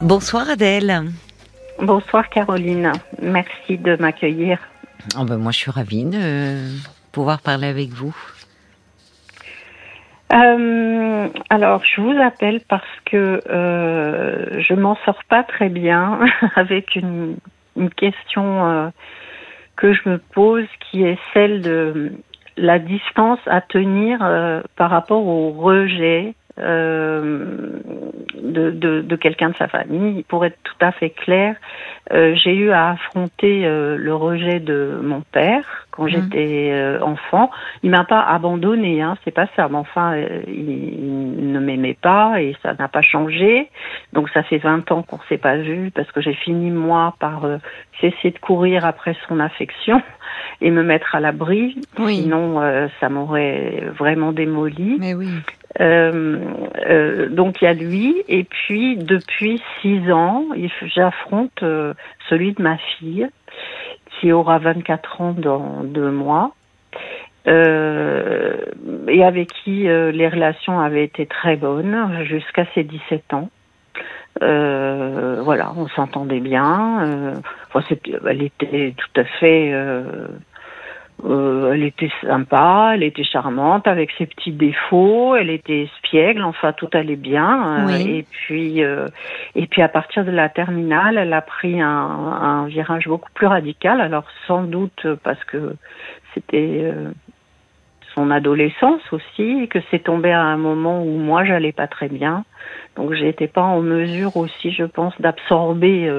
Bonsoir Adèle. Bonsoir Caroline. Merci de m'accueillir. Oh ben moi je suis ravie de pouvoir parler avec vous. Euh, alors je vous appelle parce que euh, je m'en sors pas très bien avec une, question euh, que je me pose qui est celle de la distance à tenir par rapport au rejet euh, de, de, de quelqu'un de sa famille. Pour être tout à fait clair, euh, j'ai eu à affronter euh, le rejet de mon père quand mmh. j'étais euh, enfant. Il m'a pas abandonné, hein, c'est pas ça. Mais enfin, il, il, ne m'aimait pas et ça n'a pas changé. Donc ça fait 20 ans qu'on s'est pas vu parce que j'ai fini moi par cesser de courir après son affection et me mettre à l'abri. Oui. Sinon, ça m'aurait vraiment démoli. Mais oui. Euh, euh, donc il y a lui, et puis depuis six ans, j'affronte euh, celui de ma fille, qui aura 24 ans dans deux mois, euh, et avec qui euh, les relations avaient été très bonnes jusqu'à ses 17 ans. voilà, on s'entendait bien. Enfin, elle était tout à fait euh, elle était sympa, elle était charmante avec ses petits défauts, elle était espiègle, enfin tout allait bien. Euh, et puis euh, et puis à partir de la terminale, elle a pris un, un virage beaucoup plus radical. Alors sans doute parce que c'était euh, son adolescence aussi, et que c'est tombé à un moment où moi j'allais pas très bien, donc j'étais pas en mesure aussi, je pense, d'absorber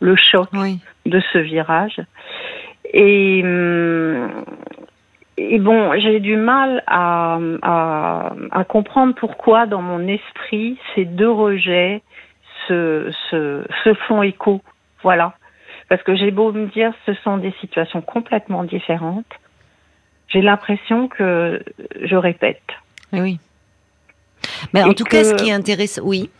le choc de ce virage. Et, hum, et bon, j'ai du mal à, à, à, comprendre pourquoi dans mon esprit ces deux rejets se, se, se font écho. Voilà. Parce que j'ai beau me dire ce sont des situations complètement différentes, j'ai l'impression que je répète. Oui. Mais en tout cas, ce qui est intéressant, oui.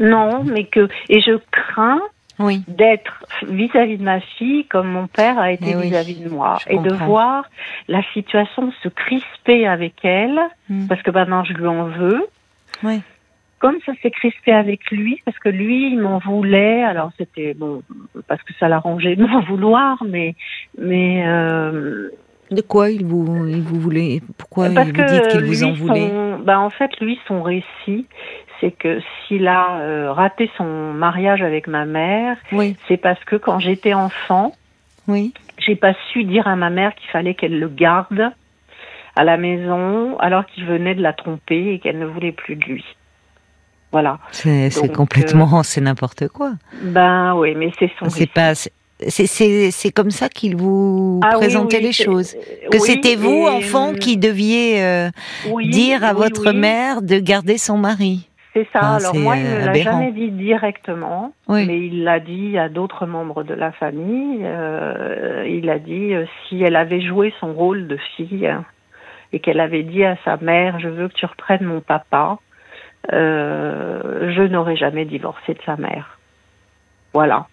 Non, mais que et je crains oui. d'être vis-à-vis de ma fille comme mon père a été eh vis-à-vis de moi et de voir la situation se crisper avec elle hmm. parce que maintenant je lui en veux. Oui. Comme ça s'est crispé avec lui parce que lui il m'en voulait alors c'était bon parce que ça l'arrangeait de m'en vouloir mais mais euh, de quoi il vous, il vous voulait? Pourquoi il vous dit qu'il vous en voulait? bah En fait, lui, son récit, c'est que s'il a euh, raté son mariage avec ma mère, oui. c'est parce que quand j'étais enfant, oui. j'ai pas su dire à ma mère qu'il fallait qu'elle le garde à la maison alors qu'il venait de la tromper et qu'elle ne voulait plus de lui. Voilà. C'est complètement, euh, c'est n'importe quoi. Ben oui, mais c'est son. C'est pas, c'est comme ça qu'il vous ah présentait les choses. Que c'était vous, enfant, qui deviez euh, dire à votre mère de garder son mari. C'est ça. Alors moi, il ne l'a jamais dit directement, mais il l'a dit à d'autres membres de la famille. Euh, il a dit euh, si elle avait joué son rôle de fille et qu'elle avait dit à sa mère, je veux que tu reprennes mon papa, je n'aurais jamais divorcé de sa mère. Voilà.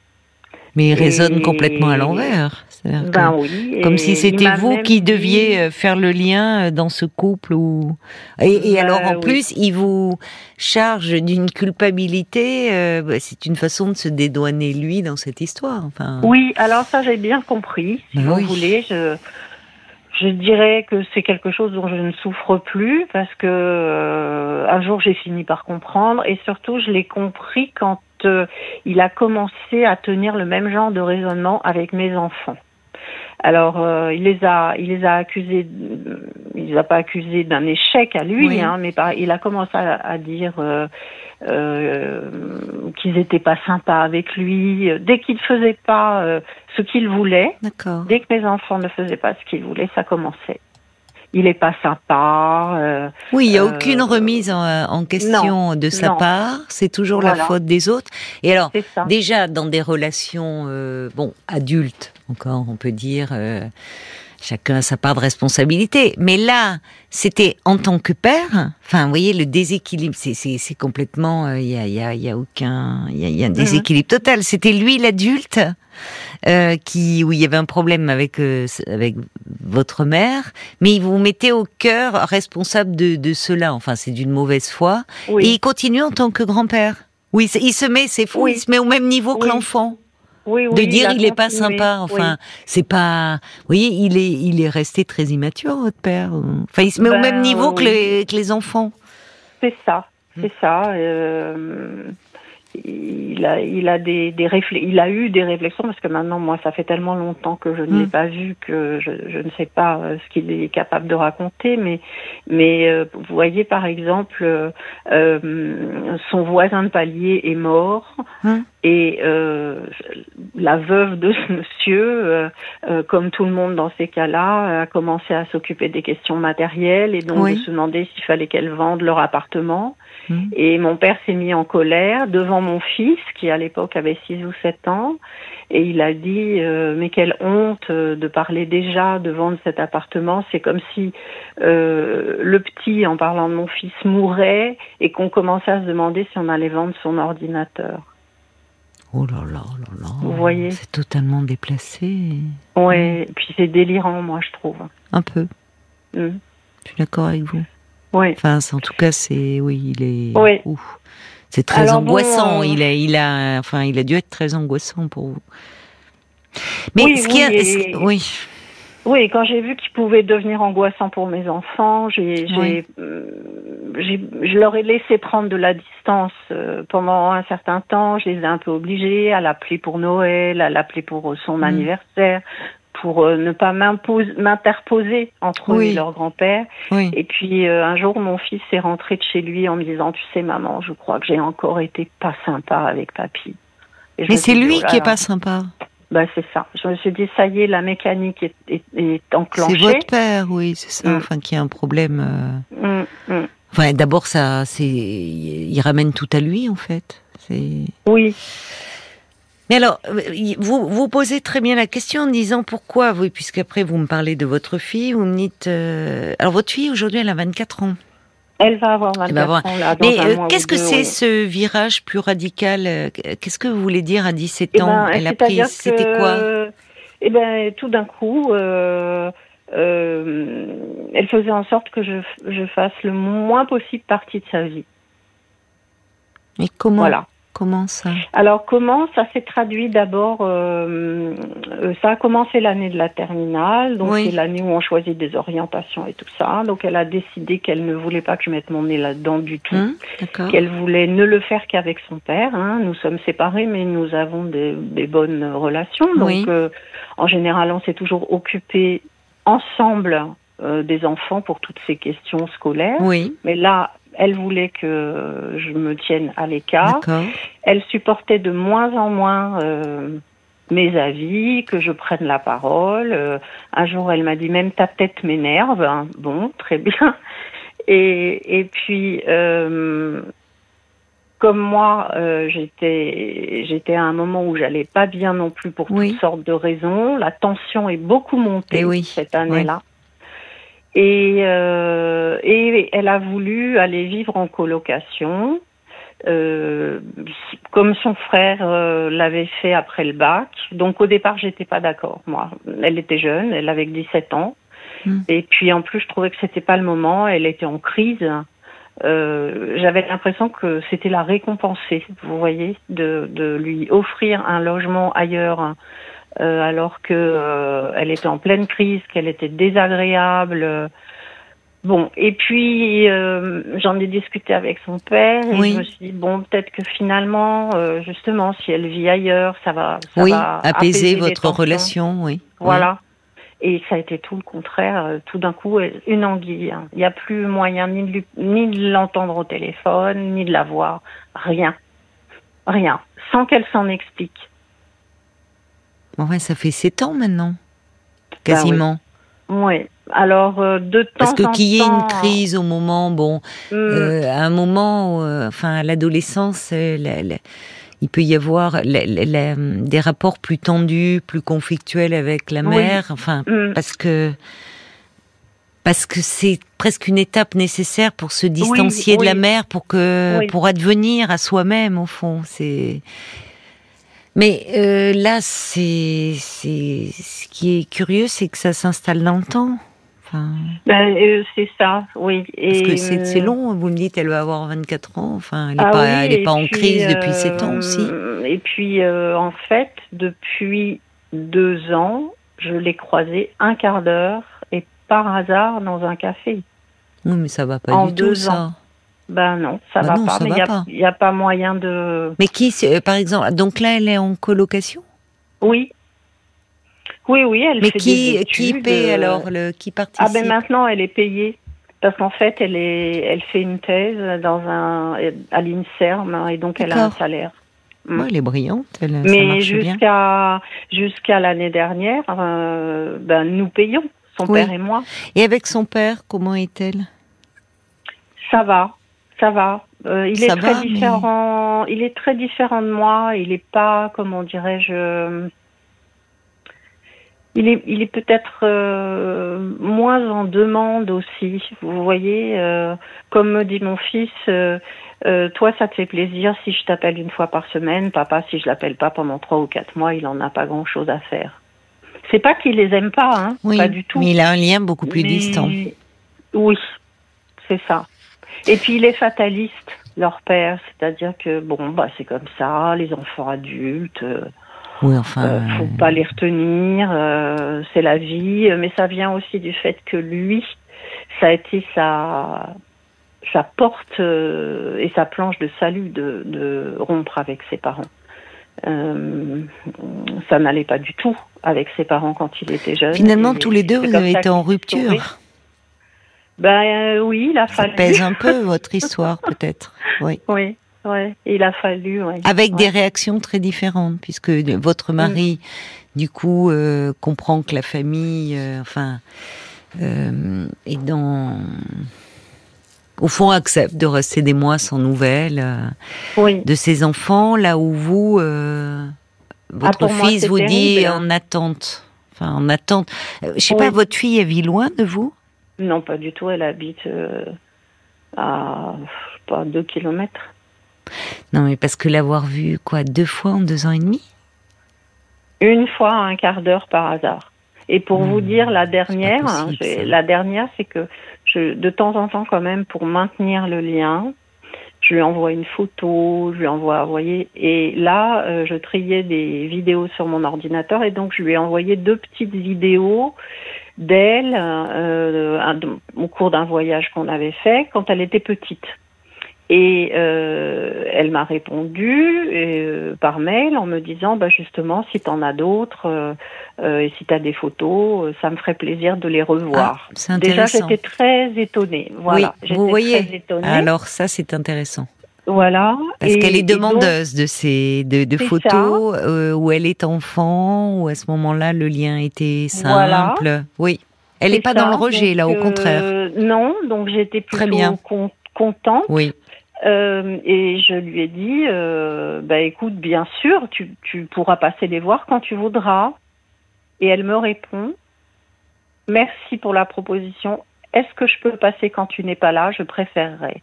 Mais il résonne complètement à l'envers. Ben oui, comme si c'était vous qui deviez euh, faire le lien euh, dans ce couple. Ou... Et, ben alors en plus, il vous charge d'une culpabilité. Euh, bah, c'est une façon de se dédouaner lui dans cette histoire. Enfin... Oui, alors ça j'ai bien compris. Si ben vous voulez, je, je dirais que c'est quelque chose dont je ne souffre plus parce que un jour j'ai fini par comprendre et surtout je l'ai compris quand euh, il a commencé à tenir le même genre de raisonnement avec mes enfants. Alors, euh, il les a, il les a accusés, il les a pas accusés d'un échec à lui, hein, mais il a commencé à, dire euh, euh, qu'ils étaient pas sympas avec lui. Dès qu'il faisait pas ce qu'il voulait, dès que mes enfants ne faisaient pas ce qu'ils voulaient, ça commençait il est pas sympa. Oui, il n'y a aucune remise en, question de sa part. C'est toujours la faute des autres. Et alors, déjà dans des relations, bon, adultes, encore, on peut dire. Chacun a sa part de responsabilité. Mais là, c'était en tant que père. Enfin, vous voyez, le déséquilibre, c'est complètement. Il y, a, y, a, y, a, aucun. Il y, a, un mhm. déséquilibre total. C'était lui l'adulte euh, qui où il y avait un problème avec euh, avec votre mère, mais il vous mettait au cœur responsable de, de cela. Enfin, c'est d'une mauvaise foi. Et il continue en tant que grand-père. Oui, il se met, c'est fou, il se met au même niveau que l'enfant. Oui, oui, de dire il, est pas sympa, enfin, c'est pas. Vous voyez, il est, il est resté très immature, votre père. Enfin, il se met au même ben, niveau que les, que les enfants. C'est ça, c'est ça. Euh, il a, il a des, des il a eu des réflexions parce que maintenant, moi, ça fait tellement longtemps que je ne l'ai mm. pas vu que je, je, ne sais pas euh, ce qu'il est capable de raconter. Mais, mais euh, vous voyez, par exemple, euh, son voisin de palier est mort mm. et la veuve de ce monsieur, comme tout le monde dans ces cas-là, a commencé à s'occuper des questions matérielles et donc de se demander s'il fallait qu'elle vende leur appartement. Mm. Et mon père s'est mis en colère devant mon fils, qui à l'époque avait 6 ou 7 ans, et il a dit euh, mais quelle honte euh, de parler déjà de vendre cet appartement. C'est comme si euh, le petit, en parlant de mon fils, mourait et qu'on commençait à se demander si on allait vendre son ordinateur. Oh là là là là. Vous voyez C'est totalement déplacé. Ouais, et puis c'est délirant, moi, je trouve. Un peu. Mm. Je suis d'accord avec vous. Oui. Enfin, en tout cas, c'est oui, il est. Oui. C'est très angoissant. Euh, il a, il a, enfin, il a dû être très angoissant pour vous. Mais oui, ce oui, oui. Oui, quand j'ai vu qu'il pouvait devenir angoissant pour mes enfants, j'ai, euh, je leur ai laissé prendre de la distance euh, pendant un certain temps. Je les ai un peu obligés à l'appeler pour Noël, à l'appeler pour son mm. anniversaire, pour euh, ne pas m'interposer entre eux et leur grand-père. Et puis euh, un jour, mon fils est rentré de chez lui en me disant, tu sais maman, je crois que j'ai encore été pas sympa avec papy. Mais c'est lui oh qui est pas sympa. Bah c'est ça. Je me suis dit ça y est, la mécanique est, est, enclenchée. C'est votre père, oui, c'est ça. Mm. Enfin, qui a un problème. Euh. Mm, mm. Enfin, d'abord ça, c'est, il ramène tout à lui en fait. Oui. Mais alors, euh, vous vous posez très bien la question en disant pourquoi, oui, puisqu'après vous me parlez de votre fille, vous me dites... Euh, alors votre fille aujourd'hui, elle a 24 ans. Elle va avoir 24 ans. Là, Mais euh, qu'est-ce que c'est ce virage plus radical Qu'est-ce que vous voulez dire à 17 eh ans ben, Elle a pris, c'était quoi? Eh ben, tout d'un coup, elle faisait en sorte que je, je fasse le moins possible partie de sa vie. Mais comment? Voilà. Comment ça Alors comment ça s'est traduit d'abord euh, euh, Ça a commencé l'année de la terminale, donc c'est l'année où on choisit des orientations et tout ça. Donc elle a décidé qu'elle ne voulait pas que je mette mon nez là-dedans du tout, hum, qu'elle voulait ne le faire qu'avec son père. Hein. Nous sommes séparés, mais nous avons des, bonnes relations. Donc euh, en général, on s'est toujours occupé ensemble des enfants pour toutes ces questions scolaires. Oui. Mais là, elle voulait que je me tienne à l'écart. Elle supportait de moins en moins euh, mes avis, que je prenne la parole. Euh, un jour, elle m'a dit même ta tête m'énerve. Hein. Bon, très bien. Et, et puis, euh, comme moi, j'étais j'étais à un moment où j'allais pas bien non plus pour toutes sortes de raisons. La tension est beaucoup montée eh cette année-là. Et, euh, et elle a voulu aller vivre en colocation, euh, comme son frère euh, l'avait fait après le bac. Donc au départ, j'étais pas d'accord. Moi, elle était jeune, elle avait 17 ans. Hmm. Et puis en plus, je trouvais que c'était pas le moment. Elle était en crise. Euh, j'avais l'impression que c'était la récompenser, vous voyez, de, de lui offrir un logement ailleurs euh, alors que euh, elle était en pleine crise, qu'elle était désagréable. Bon, et puis euh, j'en ai discuté avec son père et je me suis dit bon peut-être que finalement justement si elle vit ailleurs ça va ça oui, apaiser, votre relation oui. Voilà. Et ça a été tout le contraire tout d'un coup une anguille hein. il n'y a plus moyen ni de, ni de l'entendre au téléphone ni de la voir. Rien. Rien. Sans qu'elle s'en explique Ouais, ça fait sept ans maintenant, bah quasiment. oui. Alors euh, de temps Parce que qu'il y ait une crise au moment, bon, hmm. euh, à un moment, euh, enfin, à l'adolescence, il peut y avoir des rapports plus tendus, plus conflictuels avec la mère, enfin, hmm. parce que parce que c'est presque une étape nécessaire pour se distancier de la mère, pour que pour advenir à soi-même au fond. C'est mais euh, là, c'est, c'est ce qui est curieux, c'est que ça s'installe dans le temps. Enfin... Ben, euh, c'est ça, oui. Et Parce que c'est long, vous me dites, elle va avoir 24 ans, enfin, elle n'est ah pas, elle est pas en crise depuis 7 ans aussi. Et puis, en fait, depuis deux ans, je l'ai croisée un quart d'heure et par hasard dans un café. Oui, mais ça va pas en du tout, ça. Ben non, ça bah va pas. mais il n'y a, pas moyen de. Mais qui, euh, par exemple, donc là, elle est en colocation? Oui. Oui, oui, elle mais fait qui, des qui paie alors le, Qui participe Ah ben maintenant, elle est payée. Parce qu'en fait, elle, est, elle fait une thèse dans un, à l'INSERM et donc elle a un salaire. Mm. elle est brillante. Elle, Mais jusqu'à jusqu'à l'année dernière, euh, ben, nous payons, son père et moi. Et avec son père, comment est-elle? Ça va. Ça va. Euh, il est très différent. Il est très différent de moi. Il n'est pas, comment dirais-je. Il est, il est peut-être euh, moins en demande aussi. Vous voyez, euh, comme me dit mon fils, toi, ça te fait plaisir si je t'appelle une fois par semaine. Papa, si je l'appelle pas pendant trois ou quatre mois, il en a pas grand-chose à faire. C'est pas qu'il les aime pas, hein, pas du tout. Mais il a un lien beaucoup plus distant. Oui, c'est ça. Et puis il est fataliste, leur père, c'est-à-dire que bon, bah c'est comme ça, les enfants adultes. Euh, oui, enfin. Euh, faut pas les retenir, euh, c'est la vie, mais ça vient aussi du fait que lui, ça a été sa sa porte et sa planche de salut de, de rompre avec ses parents. ça n'allait pas du tout avec ses parents quand il était jeune. Finalement, tous les deux, vous avez été en rupture. Ben euh, oui, il a fallu. Ça pèse un peu votre histoire, peut-être. Oui. Oui. Ouais, il a fallu. Avec des réactions très différentes, puisque votre mari, mm. du coup, euh, comprend que la famille, euh, enfin, est dans, au fond, accepte de rester des mois sans nouvelles de ses enfants, là où vous, votre ah, fils vous dit en attente, enfin en attente. Je sais pas, votre fille elle vit loin de vous? Non, pas du tout. Elle habite euh, à pas deux kilomètres. Non, mais parce que l'avoir vue quoi deux fois en deux ans et demi? Une fois un quart d'heure par hasard. Et pour vous hmm. dire la dernière, la dernière, c'est que je, de temps en temps quand même pour maintenir le lien, je lui envoie une photo, je lui envoie, vous voyez, et là, euh, je triais des vidéos sur mon ordinateur et donc je lui ai envoyé deux petites vidéos d'elle euh, au cours d'un voyage qu'on avait fait quand elle était petite. Et euh, elle m'a répondu euh, par mail en me disant bah justement si tu en as d'autres euh, euh, et si tu as des photos, ça me ferait plaisir de les revoir. Ah, Déjà j'étais très étonnée. Voilà, oui, vous voyez. Alors ça c'est intéressant. Voilà. Parce qu'elle est demandeuse de ces de, de photos euh, où elle est enfant, où à ce moment-là le lien était simple. Oui. Elle n'est pas dans le rejet là, au contraire. non, donc j'étais plutôt Très bien. contente. Oui. Euh, et je lui ai dit, euh, bah écoute, bien sûr, tu, tu pourras passer les voir quand tu voudras. Et elle me répond, merci pour la proposition. Est-ce que je peux passer quand tu n'es pas là? Je préférerais.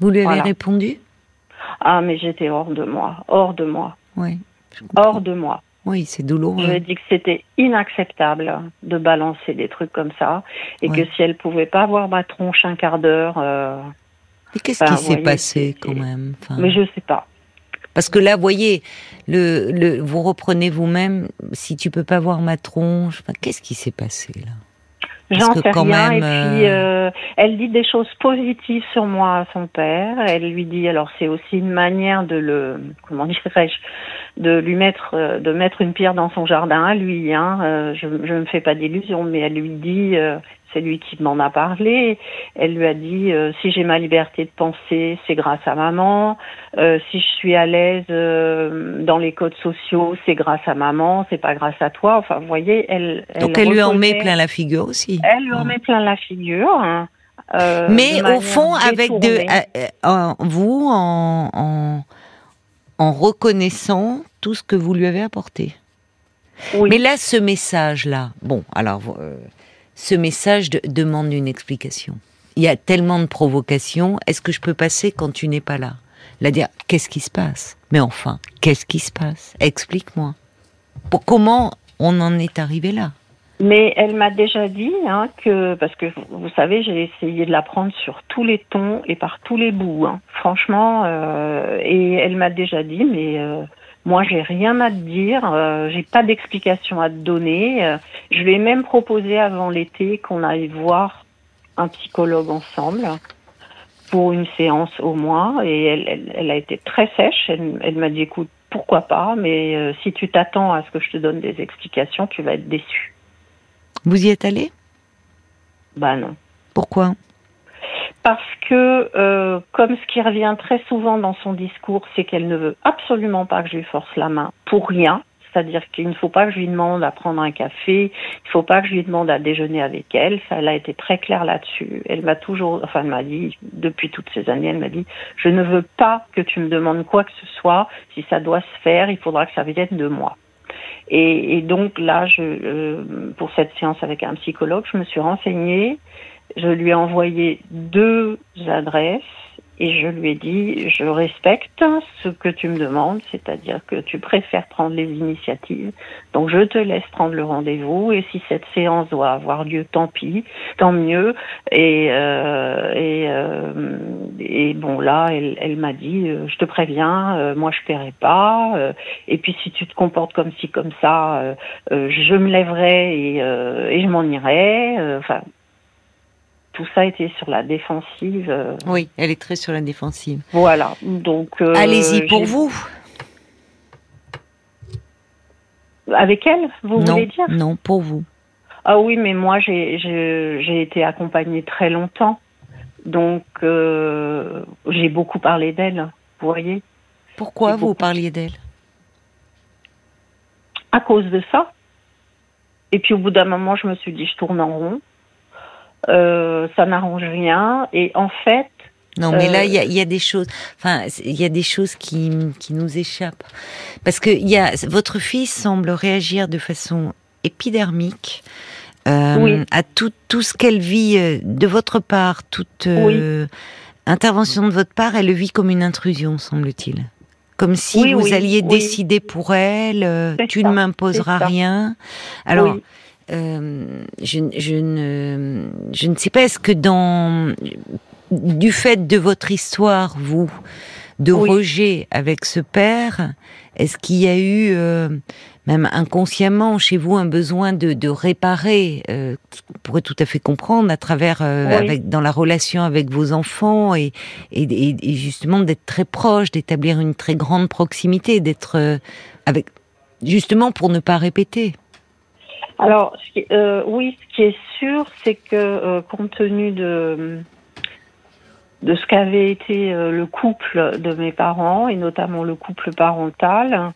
Vous lui avez répondu? Ah, mais j'étais hors de moi, hors de moi. Oui. Hors de moi. Oui, c'est douloureux. Je lui ai dit que c'était inacceptable de balancer des trucs comme ça et que si elle pouvait pas voir ma tronche un quart d'heure. Euh, mais qu'est-ce qui s'est passé quand même? Mais je sais pas. Parce que là, vous voyez, le, le, vous reprenez vous-même, si tu peux pas voir ma tronche, qu'est-ce qui s'est passé là? J'en sais rien. et puis, euh, euh, elle dit des choses positives sur moi à son père. Elle lui dit, alors c'est aussi une manière de le, comment dirais-je, de lui mettre, euh, de mettre une pierre dans son jardin à lui. Hein. je ne me fais pas d'illusions, mais elle lui dit, c'est lui qui m'en a parlé. Elle lui a dit euh, si j'ai ma liberté de penser, c'est grâce à maman. Euh, si je suis à l'aise euh, dans les codes sociaux, c'est grâce à maman. C'est pas grâce à toi. Enfin, vous voyez, elle. Donc elle, lui en met plein la figure aussi. Elle lui en met plein la figure. Hein, Mais au fond, avec de vous en, en, en reconnaissant tout ce que vous lui avez apporté. Oui. Mais là, ce message-là, bon, alors ce message demande une explication. Il y a tellement de provocations. Est-ce que je peux passer quand tu n'es pas là? La dire, qu'est-ce qui se passe? Mais enfin, qu'est-ce qui se passe? Explique-moi. Comment on en est arrivé là? Mais elle m'a déjà dit hein, que, parce que vous savez, j'ai essayé de la prendre sur tous les tons et par tous les bouts, hein. franchement. Euh, et elle m'a déjà dit, mais euh, moi j'ai rien à te dire, euh, j'ai pas d'explication à te donner. Euh, je lui ai même proposé avant l'été qu'on aille voir un psychologue ensemble pour une séance au moins. Et elle, elle, elle a été très sèche. Elle, elle m'a dit, écoute, pourquoi pas, mais euh, si tu t'attends à ce que je te donne des explications, tu vas être déçu. Vous y êtes allé Bah non. Pourquoi? Parce que, euh, comme ce qui revient très souvent dans son discours, c'est qu'elle ne veut absolument pas que je lui force la main pour rien. C'est-à-dire qu'il ne faut pas que je lui demande à prendre un café, il ne faut pas que je lui demande à déjeuner avec elle. Ça, elle a été très claire là-dessus. Elle m'a toujours, enfin, elle m'a dit, depuis toutes ces années, elle m'a dit, je ne veux pas que tu me demandes quoi que ce soit. Si ça doit se faire, il faudra que ça vienne de moi. Et, donc là, je, euh, pour cette séance avec un psychologue, je me suis renseignée. Je lui ai envoyé deux adresses et je lui ai dit je respecte ce que tu me demandes, c'est-à-dire que tu préfères prendre les initiatives. Donc je te laisse prendre le rendez-vous et si cette séance doit avoir lieu, tant pis, tant mieux. Et euh, et, euh, et bon là, elle, elle m'a dit euh, je te préviens, euh, moi je paierai pas. Euh, et puis si tu te comportes comme ci comme ça, je me lèverai et, et je m'en irai. Enfin tout ça était sur la défensive. Euh. Oui, elle est très sur la défensive. Voilà, donc. Euh, Allez-y pour vous. Avec elle, vous voulez dire? Non, pour vous. Ah oui, mais moi j'ai été accompagnée très longtemps, donc euh, j'ai beaucoup parlé d'elle. Vous voyez Pourquoi vous parliez d'elle? À cause de ça. Et puis au bout d'un moment, je me suis dit, je tourne en rond. Euh, ça n'arrange rien. Et en fait, non, mais là, il y a, y a, des choses. Enfin, il y a des choses qui, qui nous échappent parce que y a votre fils semble réagir de façon épidermique euh, à tout tout ce qu'elle vit euh, de votre part, toute euh, intervention de votre part, elle le vit comme une intrusion, semble-t-il. Comme si vous alliez décider pour elle, tu ne m'imposeras rien. Alors. Euh, je, je, ne, je ne sais pas, est-ce que dans, du fait de votre histoire, vous, de rejet avec ce père, est-ce qu'il y a eu, euh, même inconsciemment chez vous, un besoin de, de réparer, euh, on pourrait tout à fait comprendre, à travers, euh, avec, dans la relation avec vos enfants, et, et, et justement d'être très proche, d'établir une très grande proximité, d'être avec, justement pour ne pas répéter? Alors, euh, oui, ce qui est sûr, c'est que euh, compte tenu de, de ce qu'avait été euh, le couple de mes parents, et notamment le couple parental,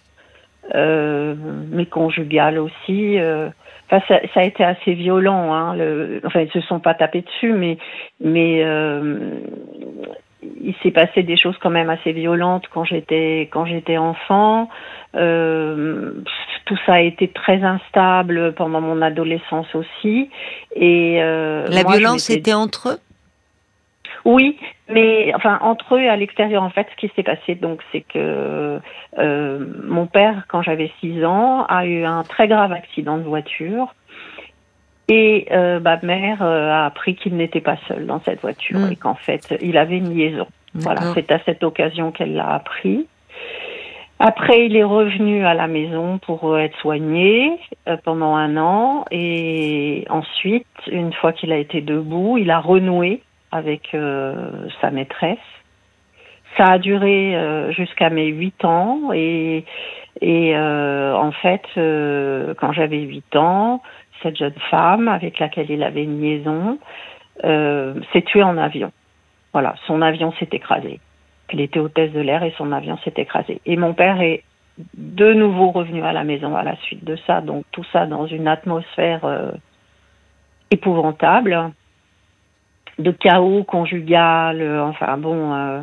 mais conjugal aussi, enfin, ça, ça, a été assez violent. Hein, le, enfin, ils se sont pas tapés dessus, mais, mais il s'est passé des choses quand même assez violentes quand j'étais quand j'étais enfant. Euh, tout ça a été très instable pendant mon adolescence aussi. Et euh, la violence était entre eux? Oui, mais enfin entre eux et à l'extérieur en fait, ce qui s'est passé donc c'est que euh, mon père, quand j'avais 6 ans, a eu un très grave accident de voiture. Et euh, ma mère euh, a appris qu'il n'était pas seul dans cette voiture mm. et qu'en fait, il avait une liaison. Voilà, c'est à cette occasion qu'elle l'a appris. Après, il est revenu à la maison pour être soigné euh, pendant un an et ensuite, une fois qu'il a été debout, il a renoué avec euh, sa maîtresse. Ça a duré euh, jusqu'à mes huit ans et, et en fait, quand j'avais huit ans, cette jeune femme avec laquelle il avait une liaison s'est tuée en avion. Voilà, son avion s'est écrasé. Elle était hôtesse de l'air et son avion s'est écrasé. Et mon père est de nouveau revenu à la maison à la suite de ça. Donc tout ça dans une atmosphère euh, épouvantable, de chaos conjugal. Euh, enfin bon, euh,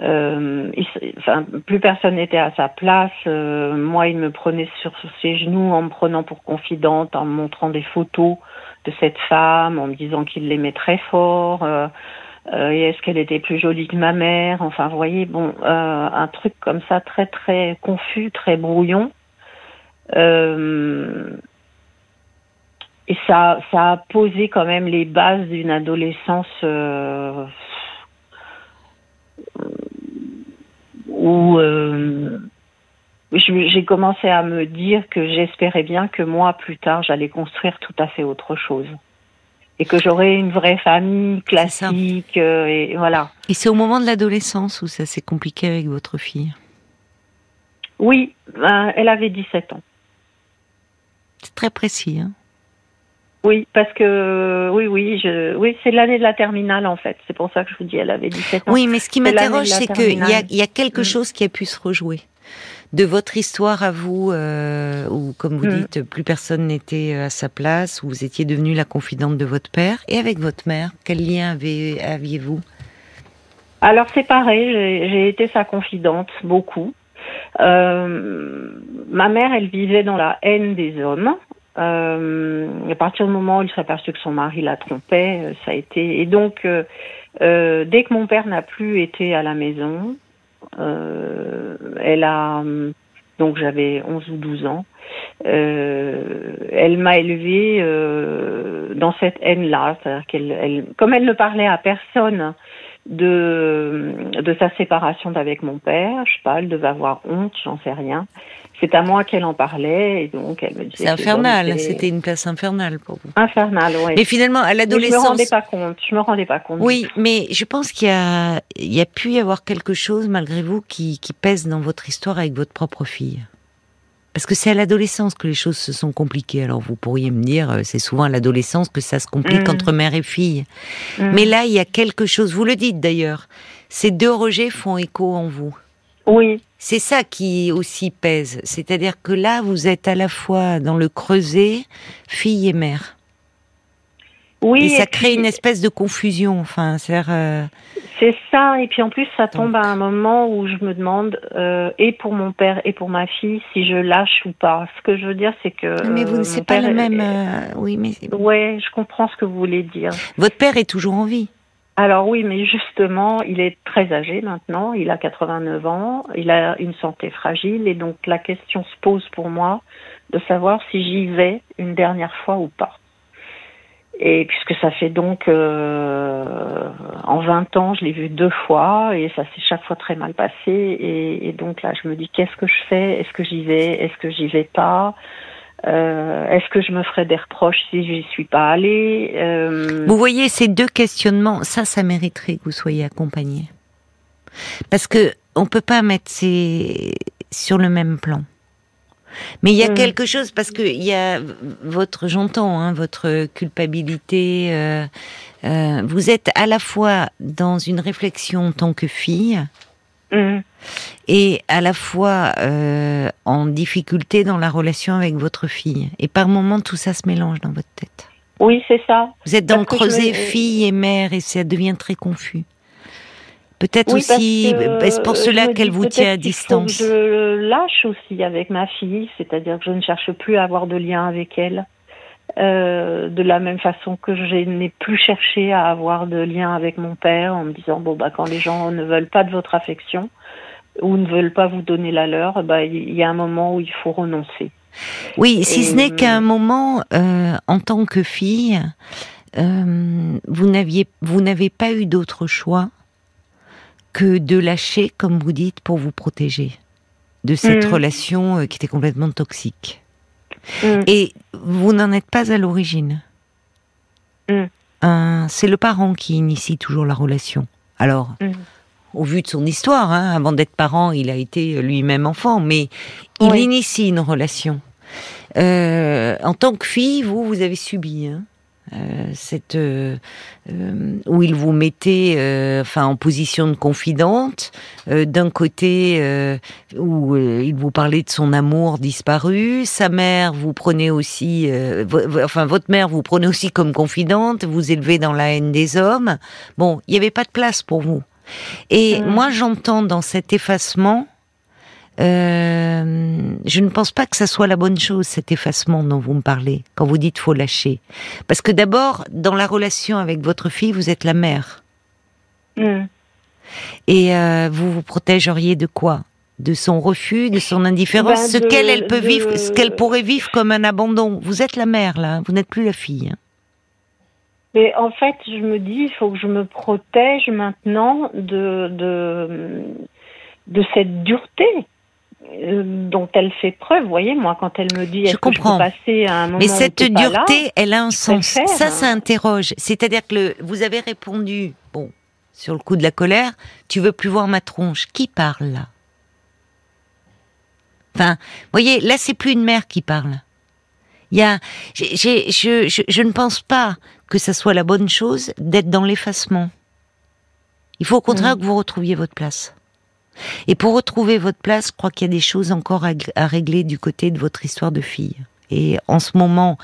enfin, plus personne n'était à sa place. moi, il me prenait sur ses genoux en me prenant pour confidente, en me montrant des photos de cette femme, en me disant qu'il l'aimait très fort. Euh, et est-ce qu'elle était plus jolie que ma mère? Enfin, vous voyez, bon, euh, un truc comme ça très très confus, très brouillon. et ça, ça a posé quand même les bases d'une adolescence où j'ai commencé à me dire que j'espérais bien que moi, plus tard, j'allais construire tout à fait autre chose. Et que j'aurais une vraie famille classique, euh, et voilà. Et c'est au moment de l'adolescence où ça s'est compliqué avec votre fille? Oui, ben, elle avait 17 ans. C'est très précis, hein oui, parce que oui, oui, je, oui, c'est l'année de la terminale en fait. C'est pour ça que je vous dis, elle avait 17 ans. Oui, mais ce qui m'interroge, c'est qu'il y a, y a quelque mm. chose qui a pu se rejouer de votre histoire à vous, euh, où, comme vous mm. dites, plus personne n'était à sa place, où vous étiez devenue la confidente de votre père, et avec votre mère, quel lien aviez-vous? Alors c'est pareil, j'ai été sa confidente beaucoup. Euh, ma mère, elle vivait dans la haine des hommes. Euh, à partir du moment où il s'est aperçu que son mari la trompait, ça a été. Et donc, dès que mon père n'a plus été à la maison, euh, elle a donc j'avais 11 ou 12 ans. Euh, elle m'a élevée euh, dans cette haine-là, c'est-à-dire qu'elle, elle, comme elle ne parlait à personne de de sa séparation d'avec mon père, je sais pas, elle devait avoir honte, j'en sais rien c'est à moi qu'elle en parlait et donc elle me disait. C'est infernal, c'était une place infernale pour vous. Infernale, oui. Mais finalement, à l'adolescence. Je me rendais pas compte. Je me rendais pas compte. Oui, mais je pense qu'il y a, il y a pu y avoir quelque chose malgré vous qui, qui pèse dans votre histoire avec votre propre fille. Parce que c'est à l'adolescence que les choses se sont compliquées. Alors vous pourriez me dire, euh, c'est souvent à l'adolescence que ça se complique mm. entre mère et fille. Mm. Mais là, il y a quelque chose. Vous le dites d'ailleurs. Ces deux rejets font écho en vous. Oui. C'est ça qui aussi pèse. C'est-à-dire que là, vous êtes à la fois dans le creuset, fille et mère. Oui. Et ça crée une espèce de confusion. Enfin, c'est. Euh, c'est ça. Et puis en plus, ça tombe à un moment où je me demande, euh, et pour mon père et pour ma fille, si je lâche ou pas. Ce que je veux dire, c'est que. Mais vous, ne c'est pas le même. Euh, oui, mais. Ouais, je comprends ce que vous voulez dire. Votre père est toujours en vie. Alors oui, mais justement, il est très âgé maintenant, il a 89 ans, il a une santé fragile et donc la question se pose pour moi de savoir si j'y vais une dernière fois ou pas. Et puisque ça fait donc euh, en 20 ans, je l'ai vu deux fois et ça s'est chaque fois très mal passé. Et, et donc là, je me dis qu'est-ce que je fais? Est-ce que j'y vais? Est-ce que j'y vais pas? Euh, Est-ce que je me ferais des reproches si je n'y suis pas allée euh... Vous voyez ces deux questionnements, ça, ça mériterait que vous soyez accompagné, parce que on peut pas mettre ces sur le même plan. Mais il y a mm. quelque chose parce que il y a votre, j'entends, hein, votre culpabilité. Euh, euh, vous êtes à la fois dans une réflexion en tant que fille, Et à la fois euh, en difficulté dans la relation avec votre fille. Et par moments, tout ça se mélange dans votre tête. Oui, c'est ça. Vous êtes dans le creuset fille et mère et ça devient très confus. Peut-être aussi, est-ce pour cela qu'elle vous tient à distance Je lâche aussi avec ma fille, c'est-à-dire que je ne cherche plus à avoir de lien avec elle. Euh, de la même façon que je n'ai plus cherché à avoir de lien avec mon père en me disant bon bah quand les gens ne veulent pas de votre affection ou ne veulent pas vous donner la leur, bah il y a un moment où il faut renoncer. Oui, si ce n'est qu'un moment euh, en tant que fille, euh, vous n'aviez vous n'avez pas eu d'autre choix que de lâcher, comme vous dites, pour vous protéger de cette mm. relation qui était complètement toxique. Mm. Et vous n'en êtes pas à l'origine. Mm. c'est le parent qui initie toujours la relation. Alors, mm. au vu de son histoire, hein, avant d'être parent, il a été lui-même enfant, mais il initie une relation. Euh, en tant que fille, vous, vous avez subi. Hein. Euh, cette euh, euh, où il vous mettait enfin en position de confidente d'un côté où il vous parlait de son amour disparu sa mère vous prenait aussi enfin votre mère vous prenait aussi comme confidente vous élevez dans la haine des hommes bon il n'y avait pas de place pour vous et mmh. moi j'entends dans cet effacement euh, je ne pense pas que ça soit la bonne chose, cet effacement dont vous me parlez, quand vous dites faut lâcher. Parce que d'abord, dans la relation avec votre fille, vous êtes la mère. Mm. Et euh, vous vous protégeriez de quoi? De son refus, de son indifférence, ben, ce qu'elle elle peut vivre, ce qu'elle pourrait vivre comme un abandon. Vous êtes la mère là, vous n'êtes plus la fille. Mais en fait, je me dis, il faut que je me protège maintenant de de, de cette dureté dont elle fait preuve. Vous voyez, moi, quand elle me dit, je comprends. passer un moment Mais cette dureté, elle a un sens. Ça, ça interroge. C'est-à-dire que le, vous avez répondu, bon, sur le coup de la colère, tu veux plus voir ma tronche. Qui parle là? Enfin, vous voyez, là, c'est plus une mère qui parle. Il y a, je, ne pense pas que ça soit la bonne chose d'être dans l'effacement. Il faut au contraire mm. que vous retrouviez votre place. Et pour retrouver votre place, je crois qu'il y a des choses encore à, régler du côté de votre histoire de fille. Et en ce moment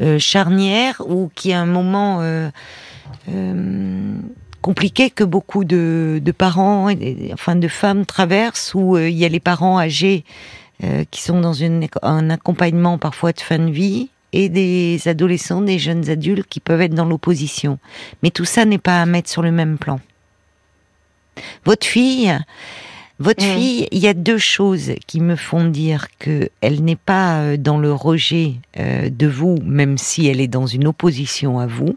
euh, charnière, ou qui est un moment euh, euh, compliqué que beaucoup de, parents, enfin de femmes traversent, où il y a les parents âgés euh, qui sont dans un accompagnement parfois de fin de vie, et des adolescents, des jeunes adultes qui peuvent être dans l'opposition. Mais tout ça n'est pas à mettre sur le même plan. Votre fille, votre mmh. fille, il y a deux choses qui me font dire que elle n'est pas euh, dans le rejet euh, de vous, même si elle est dans une opposition à vous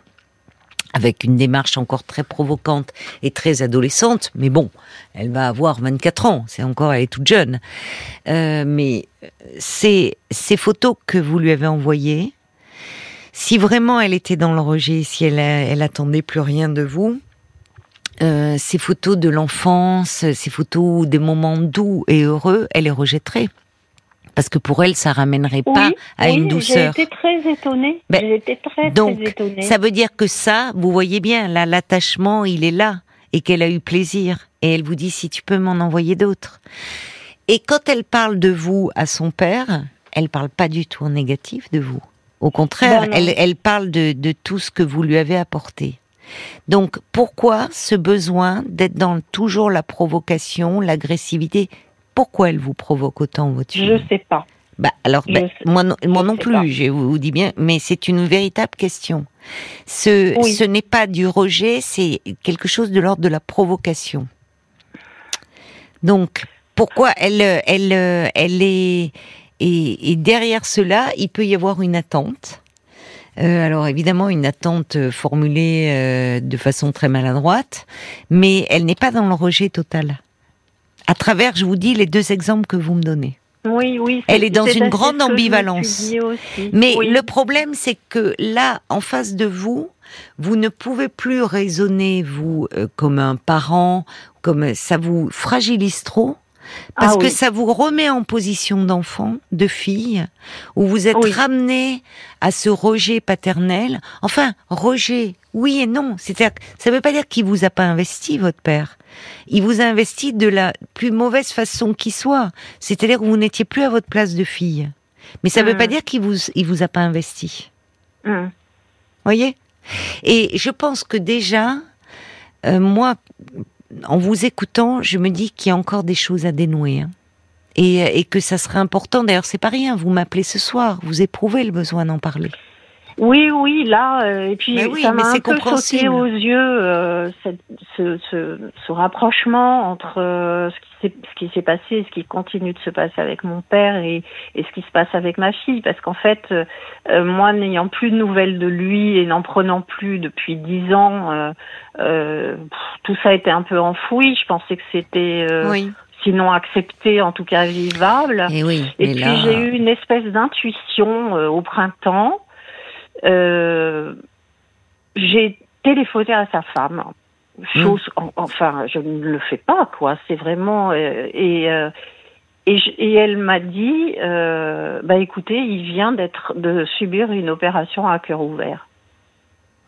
avec une démarche encore très provocante et très adolescente, mais bon, elle va avoir 24 ans, c'est encore, elle est toute jeune. Euh, mais ces, ces photos que vous lui avez envoyées, si vraiment elle était dans le rejet, si elle, elle attendait plus rien de vous, euh, ces photos de l'enfance, ces photos des moments doux et heureux, elle les rejetterait parce que pour elle, ça ramènerait pas à une douceur. J'ai été très étonnée. Ben, très, donc, très étonnée. Ça veut dire que ça, vous voyez bien, là, l'attachement, il est là, et qu'elle a eu plaisir. Et elle vous dit si tu peux m'en envoyer d'autres. Et quand elle parle de vous à son père, elle parle pas du tout en négatif de vous. Au contraire, ben elle, elle, parle de, de tout ce que vous lui avez apporté. Donc pourquoi ce besoin d'être dans toujours la provocation, l'agressivité? Pourquoi elle vous provoque autant, votre Je ne sais pas. Bah, alors, bah, moi, non, moi non plus, je vous dis bien, mais c'est une véritable question. Ce, ce n'est pas du rejet, c'est quelque chose de l'ordre de la provocation. Donc, pourquoi elle, elle, elle est, et, derrière cela, il peut y avoir une attente. Euh, alors évidemment, une attente formulée euh, de façon très maladroite, mais elle n'est pas dans le rejet total à travers, je vous dis, les deux exemples que vous me donnez. Oui, oui. Elle est dans une grande ambivalence. Mais le problème, c'est que là, en face de vous, vous ne pouvez plus raisonner, vous, euh, comme un parent, comme ça vous fragilise trop. Parce ah que ça vous remet en position d'enfant, de fille, où vous êtes ramené à ce rejet paternel. Enfin, rejet, oui et non. C'est-à-dire, ça ne veut pas dire qu'il vous a pas investi, votre père. Il vous a investi de la plus mauvaise façon qui soit. C'est-à-dire que vous n'étiez plus à votre place de fille. Mais ça ne veut pas mmh. dire qu'il vous, il vous a pas investi. Mmh. Voyez? Et je pense que déjà, euh, moi, en vous écoutant, je me dis qu'il y a encore des choses à dénouer. Hein. Et, et, que ça serait important. D'ailleurs, c'est pas rien. Vous m'appelez ce soir. Vous éprouvez le besoin d'en parler. Oui, oui, là, euh, et puis ça m'a un peu sauté aux yeux euh, cette, ce, ce, ce, rapprochement entre euh, ce qui s'est passé et ce qui continue de se passer avec mon père et, et ce qui se passe avec ma fille, parce qu'en fait, euh, moi, n'ayant plus de nouvelles de lui et n'en prenant plus depuis dix ans, tout ça été un peu enfoui. Je pensais que c'était sinon accepté, en tout cas vivable. Et, oui, et puis j'ai eu une espèce d'intuition au printemps euh, j'ai téléphoné à sa femme. Chose, hmm. enfin, je ne le fais pas, quoi. C'est vraiment euh, et, euh, et, et elle m'a dit, euh, bah écoutez, il vient d'être de subir une opération à cœur ouvert.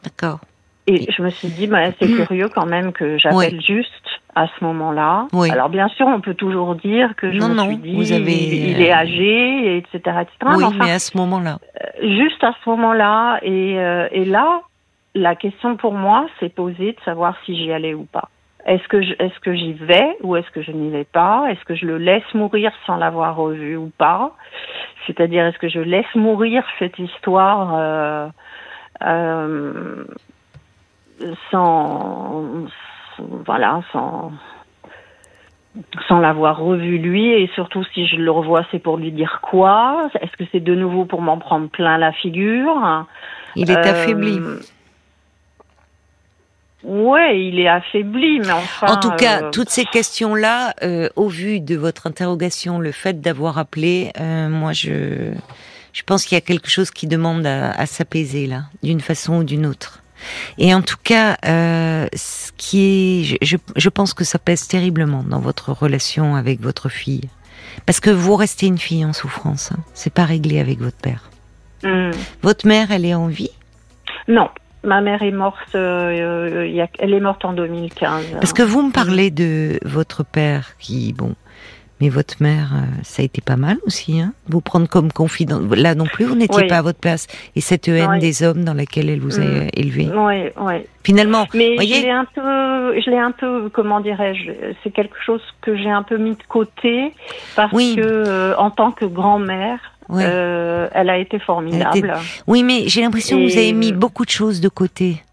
D'accord. Et je me suis dit, bah, c'est curieux quand même que j'appelle juste à ce moment-là. Oui. Alors bien sûr, on peut toujours dire que je me suis dit, vous avez... il, est âgé, etc., etc. Oui, mais, à ce moment-là. Euh, juste à ce moment-là, et, euh, et là, la question pour moi s'est posée de savoir si j'y allais ou pas. Est-ce que est-ce que j'y vais ou est-ce que je n'y vais pas? Est-ce que je le laisse mourir sans l'avoir revu ou pas? C'est-à-dire est-ce que je laisse mourir cette histoire euh, euh, sans, voilà, sans, sans l'avoir revu lui, et surtout si je le revois, c'est pour lui dire quoi? Est-ce que c'est de nouveau pour m'en prendre plein la figure? Il est affaibli. Ouais, il est affaibli, mais enfin. En tout cas, toutes ces questions-là, au vu de votre interrogation, le fait d'avoir appelé, moi, je, je pense qu'il y a quelque chose qui demande à s'apaiser là, d'une façon ou d'une autre. Et en tout cas, euh, ce qui est, je, je, pense que ça pèse terriblement dans votre relation avec votre fille, parce que vous restez une fille en souffrance. Hein. C'est pas réglé avec votre père. Hmm. Votre mère, elle est en vie? Non. Ma mère est morte, euh, euh elle est morte en 2015. Parce que vous me parlez de votre père qui, bon, mais votre mère, euh, ça a été pas mal aussi, hein Vous prendre comme confident. Là non plus, vous n'étiez pas à votre place. Et cette haine des hommes dans laquelle elle vous a mm. élevé. Oui, oui. Finalement, mais je l'ai un peu, je l'ai un peu, comment dirais-je, c'est quelque chose que j'ai un peu mis de côté parce que euh, en tant que grand-mère, euh, elle a été formidable. Oui, mais j'ai l'impression que vous avez mis beaucoup de choses de côté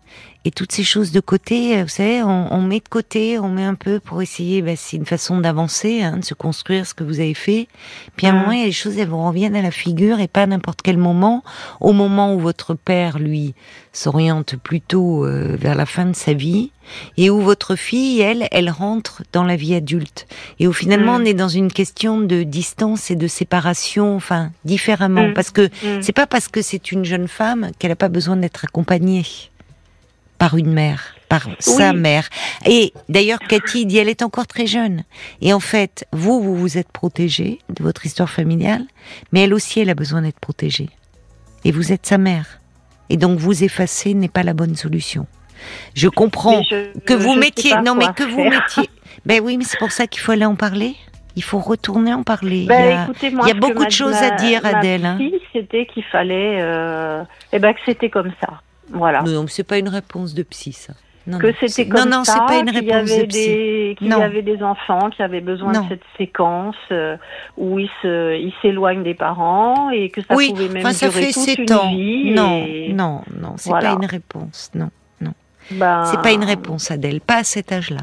et toutes ces choses de côté, euh, vous savez, on, on, met de côté, on met un peu pour essayer, bah, c'est une façon d'avancer, hein, de se construire ce que vous avez fait. Puis à un mm. moment, il y a des choses, elles vous reviennent à la figure et pas à n'importe quel moment. Au moment où votre père, lui, s'oriente plutôt euh, vers la fin de sa vie et où votre fille, elle, elle rentre dans la vie adulte. Et où finalement, mm. on est dans une question de distance et de séparation, enfin, différemment. Mm. Parce que c'est pas parce que c'est une jeune femme qu'elle a pas besoin d'être accompagnée par une mère, par sa mère. Et d'ailleurs, Cathy dit, elle est encore très jeune. Et en fait, vous, vous vous êtes protégée de votre histoire familiale, mais elle aussi, elle a besoin d'être protégée. Et vous êtes sa mère. Et donc, vous effacer n'est pas la bonne solution. Je comprends que vous mettiez, non mais que vous mettiez. Ben oui, mais c'est pour ça qu'il faut aller en parler. Il faut retourner en parler. Ben, il y a, beaucoup de choses à dire, Adèle. Hein. C'était qu'il fallait, euh, eh ben que c'était comme ça. Voilà. Non, c'est pas une réponse de psy, ça. Non, que c'était comme non, non, ça, pas une réponse qu'il y avait des qu'il y avait des enfants qui avaient besoin de cette séquence euh, où ils se ils s'éloignent des parents et que ça pouvait même enfin, ça durer fait toute une ans. vie. Non, non, non, c'est pas une réponse. Non, non. Ben... C'est pas une réponse, Adèle, pas à cet âge-là.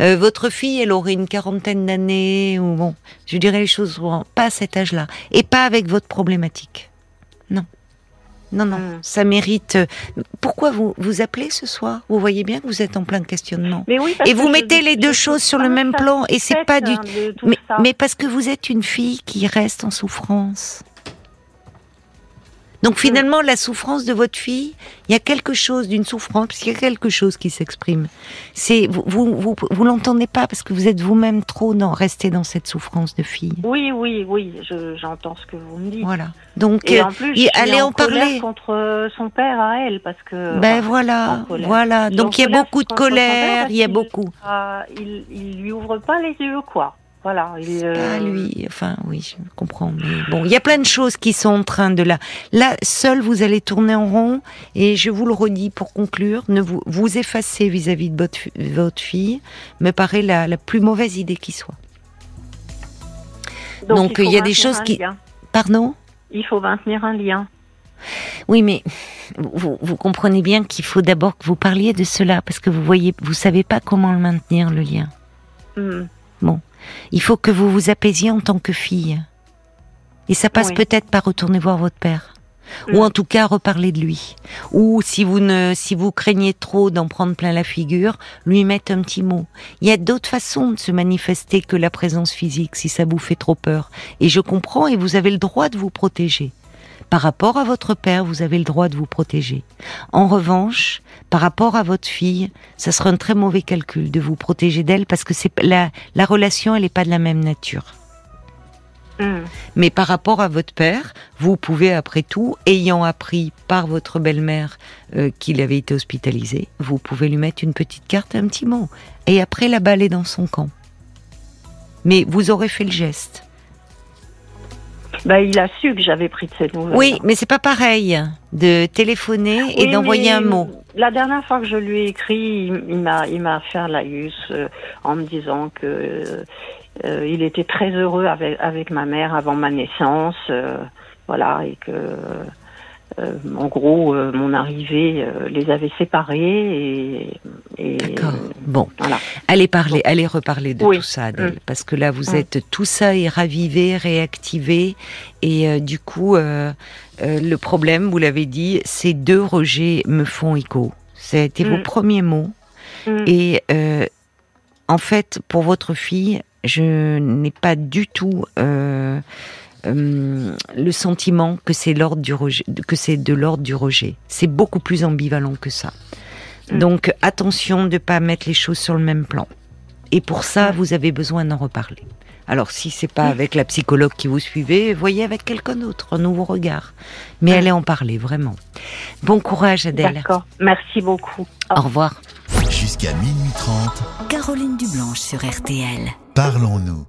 Euh, votre fille, elle aurait une quarantaine d'années ou bon, je dirais les choses pas à cet âge-là et pas avec votre problématique. Non. Non, non, hmm. ça mérite. Euh, pourquoi vous vous appelez ce soir? Vous voyez bien que vous êtes en plein questionnement. Mais oui, et vous mettez les deux choses sur le même plan, et c'est pas du. Mais, mais parce que vous êtes une fille qui reste en souffrance. Donc finalement, la souffrance de votre fille, il y a quelque chose d'une souffrance, parce qu'il y a quelque chose qui s'exprime. C'est vous, vous, vous, l'entendez pas parce que vous êtes vous-même trop dans rester dans cette souffrance de fille. Oui, oui, oui, j'entends ce que vous me dites. Voilà. Donc et en plus, allez en, parler contre son père à elle parce que. Ben voilà, voilà. Donc il y a beaucoup de colère, il y a beaucoup. il, il lui ouvre pas les yeux, quoi. Voilà. Il, euh, lui. Enfin, oui, je comprends. Mais bon, il y a plein de choses qui sont en train de là. Là, seul, vous allez tourner en rond. Et je vous le redis pour conclure, ne vous vous effacer vis-à-vis de votre, votre, fille me paraît la, la plus mauvaise idée qui soit. Donc, il, y a des choses qui. Pardon? Il faut maintenir un lien. Oui, mais vous, vous comprenez bien qu'il faut d'abord que vous parliez de cela parce que vous voyez, vous savez pas comment le maintenir le lien. Hmm. Il faut que vous vous apaisiez en tant que fille. Et ça passe peut-être par retourner voir votre père. Ou en tout cas reparler de lui. Ou si vous ne, si vous craignez trop d'en prendre plein la figure, lui mettre un petit mot. Il y a d'autres façons de se manifester que la présence physique si ça vous fait trop peur. Et je comprends et vous avez le droit de vous protéger. Par rapport à votre père, vous avez le droit de vous protéger. En revanche, par rapport à votre fille, ça sera un très mauvais calcul de vous protéger d'elle parce que c'est la, la relation, elle n'est pas de la même nature. Hmm. Mais par rapport à votre père, vous pouvez, après tout, ayant appris par votre belle-mère euh, qu'il avait été hospitalisé, vous pouvez lui mettre une petite carte, un petit mot, et après la balle dans son camp. Mais vous aurez fait le geste. Bah, il a su que j'avais pris de ces nouvelles. Oui, mais c'est pas pareil de téléphoner et d'envoyer un mot. La dernière fois que je lui ai écrit, il, m'a il m'a fait un laïus euh, en me disant que euh, il était très heureux avec avec ma mère avant ma naissance, euh, voilà, et que en gros, mon arrivée les avait séparés et. D'accord. Bon. Allez parler, allez reparler de tout ça, Adèle, mm. parce que là, vous mm. êtes tout ça est ravivé, réactivé, et du coup, le problème, vous l'avez dit, ces deux rejets me font écho. C'était vos mm. premiers mots. Et en fait, pour votre fille, je n'ai pas du tout euh, euh, le sentiment que c'est l'ordre du rejet, que c'est de l'ordre du rejet. C'est beaucoup plus ambivalent que ça. Mm. Donc attention de ne pas mettre les choses sur le même plan. Et pour ça, vous avez besoin d'en reparler. Alors si c'est pas mm. avec la psychologue qui vous suivez, voyez avec quelqu'un d'autre, un nouveau regard. Mais allez en parler vraiment. Bon courage Adèle. D'accord. Merci beaucoup. Au revoir. Jusqu'à minuit 30. Caroline Dublanche sur RTL. Parlons-nous.